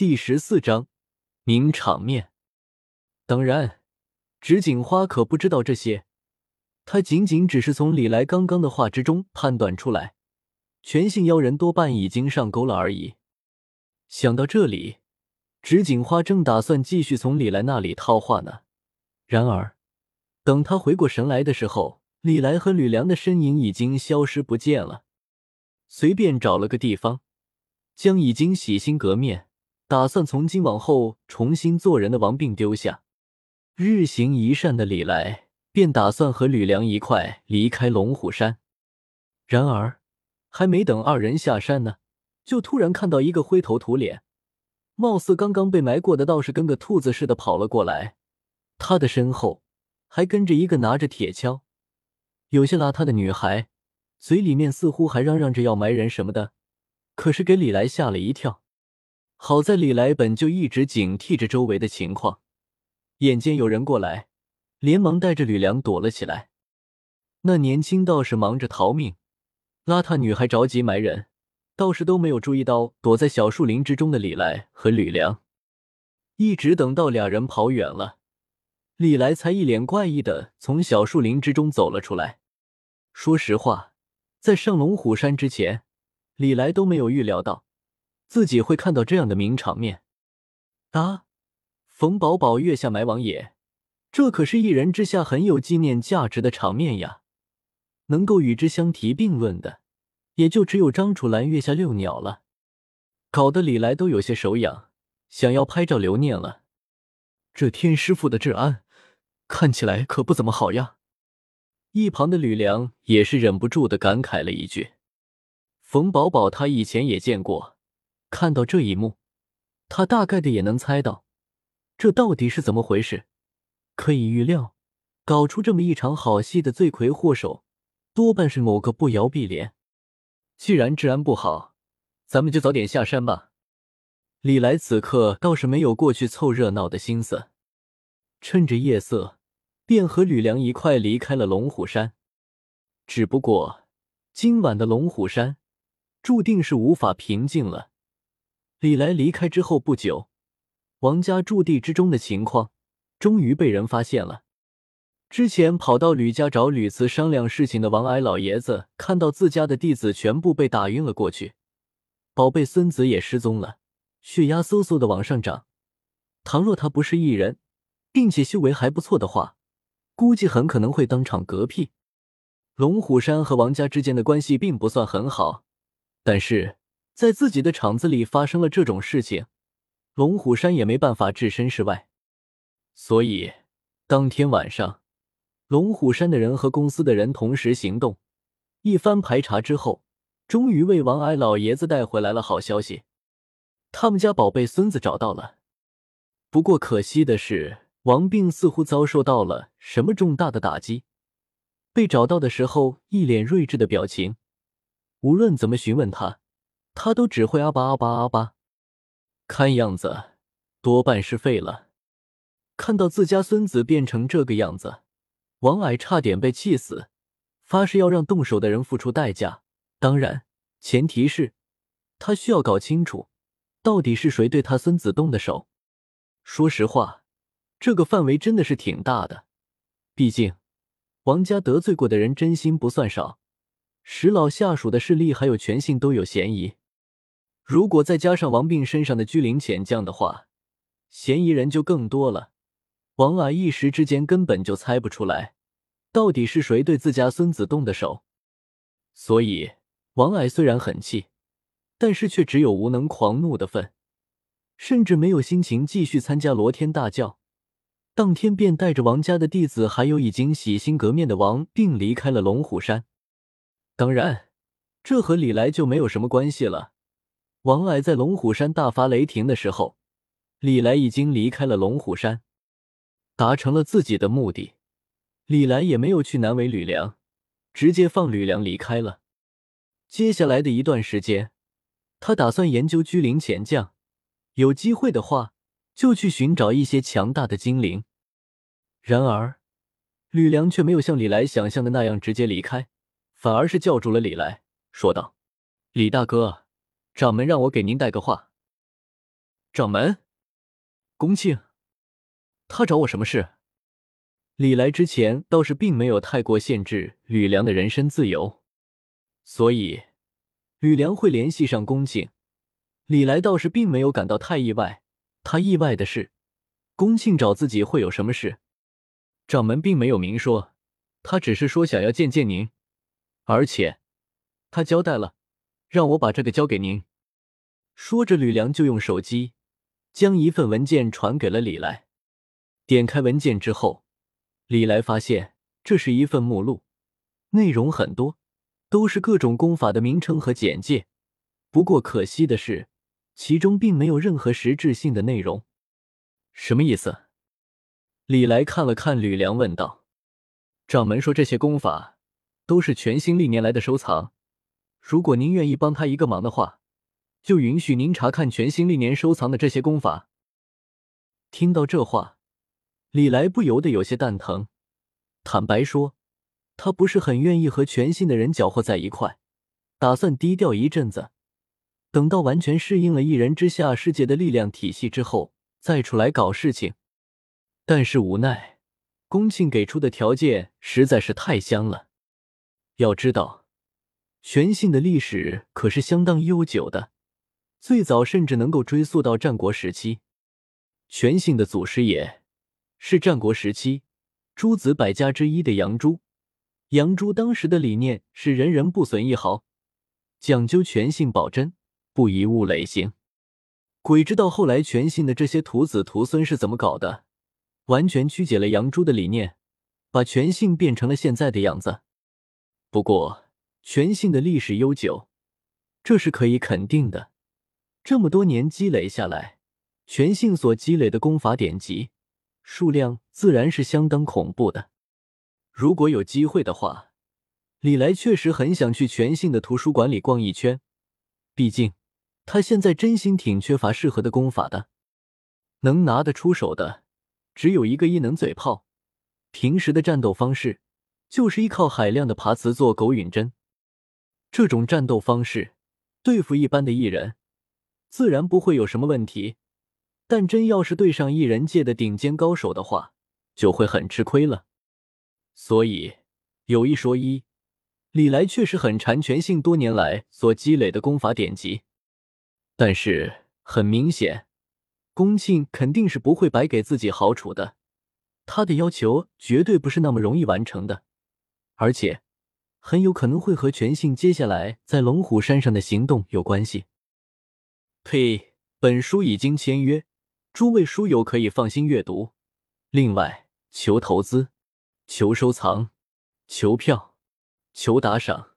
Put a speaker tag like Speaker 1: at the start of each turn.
Speaker 1: 第十四章名场面。当然，纸锦花可不知道这些，她仅仅只是从李来刚刚的话之中判断出来，全性妖人多半已经上钩了而已。想到这里，纸锦花正打算继续从李来那里套话呢，然而，等他回过神来的时候，李来和吕梁的身影已经消失不见了。随便找了个地方，将已经洗心革面。打算从今往后重新做人的王病丢下，日行一善的李来便打算和吕梁一块离开龙虎山。然而，还没等二人下山呢，就突然看到一个灰头土脸、貌似刚刚被埋过的道士跟个兔子似的跑了过来。他的身后还跟着一个拿着铁锹、有些邋遢的女孩，嘴里面似乎还嚷嚷着要埋人什么的，可是给李来吓了一跳。好在李来本就一直警惕着周围的情况，眼见有人过来，连忙带着吕梁躲了起来。那年轻道士忙着逃命，邋遢女孩着急埋人，道士都没有注意到躲在小树林之中的李来和吕梁。一直等到俩人跑远了，李来才一脸怪异的从小树林之中走了出来。说实话，在上龙虎山之前，李来都没有预料到。自己会看到这样的名场面啊！冯宝宝月下埋王爷，这可是一人之下很有纪念价值的场面呀！能够与之相提并论的，也就只有张楚岚月下遛鸟了。搞得李来都有些手痒，想要拍照留念了。这天师傅的治安看起来可不怎么好呀！一旁的吕梁也是忍不住的感慨了一句：“冯宝宝他以前也见过。”看到这一幕，他大概的也能猜到，这到底是怎么回事。可以预料，搞出这么一场好戏的罪魁祸首，多半是某个不摇碧莲。既然治安不好，咱们就早点下山吧。李来此刻倒是没有过去凑热闹的心思，趁着夜色，便和吕梁一块离开了龙虎山。只不过，今晚的龙虎山，注定是无法平静了。李来离开之后不久，王家驻地之中的情况终于被人发现了。之前跑到吕家找吕慈商量事情的王矮老爷子，看到自家的弟子全部被打晕了过去，宝贝孙子也失踪了，血压嗖嗖的往上涨。倘若他不是异人，并且修为还不错的话，估计很可能会当场嗝屁。龙虎山和王家之间的关系并不算很好，但是。在自己的厂子里发生了这种事情，龙虎山也没办法置身事外。所以当天晚上，龙虎山的人和公司的人同时行动，一番排查之后，终于为王矮老爷子带回来了好消息：他们家宝贝孙子找到了。不过可惜的是，王病似乎遭受到了什么重大的打击。被找到的时候，一脸睿智的表情，无论怎么询问他。他都只会阿巴阿巴阿巴，看样子多半是废了。看到自家孙子变成这个样子，王矮差点被气死，发誓要让动手的人付出代价。当然，前提是他需要搞清楚到底是谁对他孙子动的手。说实话，这个范围真的是挺大的，毕竟王家得罪过的人真心不算少，石老下属的势力还有权姓都有嫌疑。如果再加上王病身上的居灵潜将的话，嫌疑人就更多了。王矮一时之间根本就猜不出来，到底是谁对自家孙子动的手。所以，王矮虽然很气，但是却只有无能狂怒的份，甚至没有心情继续参加罗天大教。当天便带着王家的弟子，还有已经洗心革面的王病离开了龙虎山。当然，这和李来就没有什么关系了。王矮在龙虎山大发雷霆的时候，李来已经离开了龙虎山，达成了自己的目的。李来也没有去难为吕梁，直接放吕梁离开了。接下来的一段时间，他打算研究居灵潜将，有机会的话就去寻找一些强大的精灵。然而，吕梁却没有像李来想象的那样直接离开，反而是叫住了李来，说道：“李大哥。”掌门让我给您带个话。掌门，恭庆，他找我什么事？李来之前倒是并没有太过限制吕梁的人身自由，所以吕梁会联系上恭庆，李来倒是并没有感到太意外。他意外的是，恭庆找自己会有什么事？掌门并没有明说，他只是说想要见见您，而且他交代了，让我把这个交给您。说着，吕梁就用手机将一份文件传给了李来。点开文件之后，李来发现这是一份目录，内容很多，都是各种功法的名称和简介。不过可惜的是，其中并没有任何实质性的内容。什么意思？李来看了看吕梁，问道：“掌门说这些功法都是全新历年来的收藏，如果您愿意帮他一个忙的话，就允许您查看全新历年收藏的这些功法。”听到这话，李来不由得有些蛋疼。坦白说，他不是很愿意和全新的人搅和在一块，打算低调一阵子，等到完全适应了一人之下世界的力量体系之后，再出来搞事情。但是无奈，宫庆给出的条件实在是太香了。要知道，全信的历史可是相当悠久的，最早甚至能够追溯到战国时期。全信的祖师爷是战国时期诸子百家之一的杨朱。杨朱当时的理念是人人不损一毫，讲究全信保真，不以物累形。鬼知道后来全信的这些徒子徒孙是怎么搞的。完全曲解了杨朱的理念，把全信变成了现在的样子。不过，全信的历史悠久，这是可以肯定的。这么多年积累下来，全信所积累的功法典籍数量自然是相当恐怖的。如果有机会的话，李来确实很想去全信的图书馆里逛一圈。毕竟，他现在真心挺缺乏适合的功法的，能拿得出手的。只有一个异能嘴炮，平时的战斗方式就是依靠海量的爬磁做狗允针。这种战斗方式对付一般的异人，自然不会有什么问题。但真要是对上异人界的顶尖高手的话，就会很吃亏了。所以有一说一，李来确实很馋全信多年来所积累的功法典籍，但是很明显。宫庆肯定是不会白给自己好处的，他的要求绝对不是那么容易完成的，而且很有可能会和全信接下来在龙虎山上的行动有关系。呸！本书已经签约，诸位书友可以放心阅读。另外，求投资，求收藏，求票，求打赏。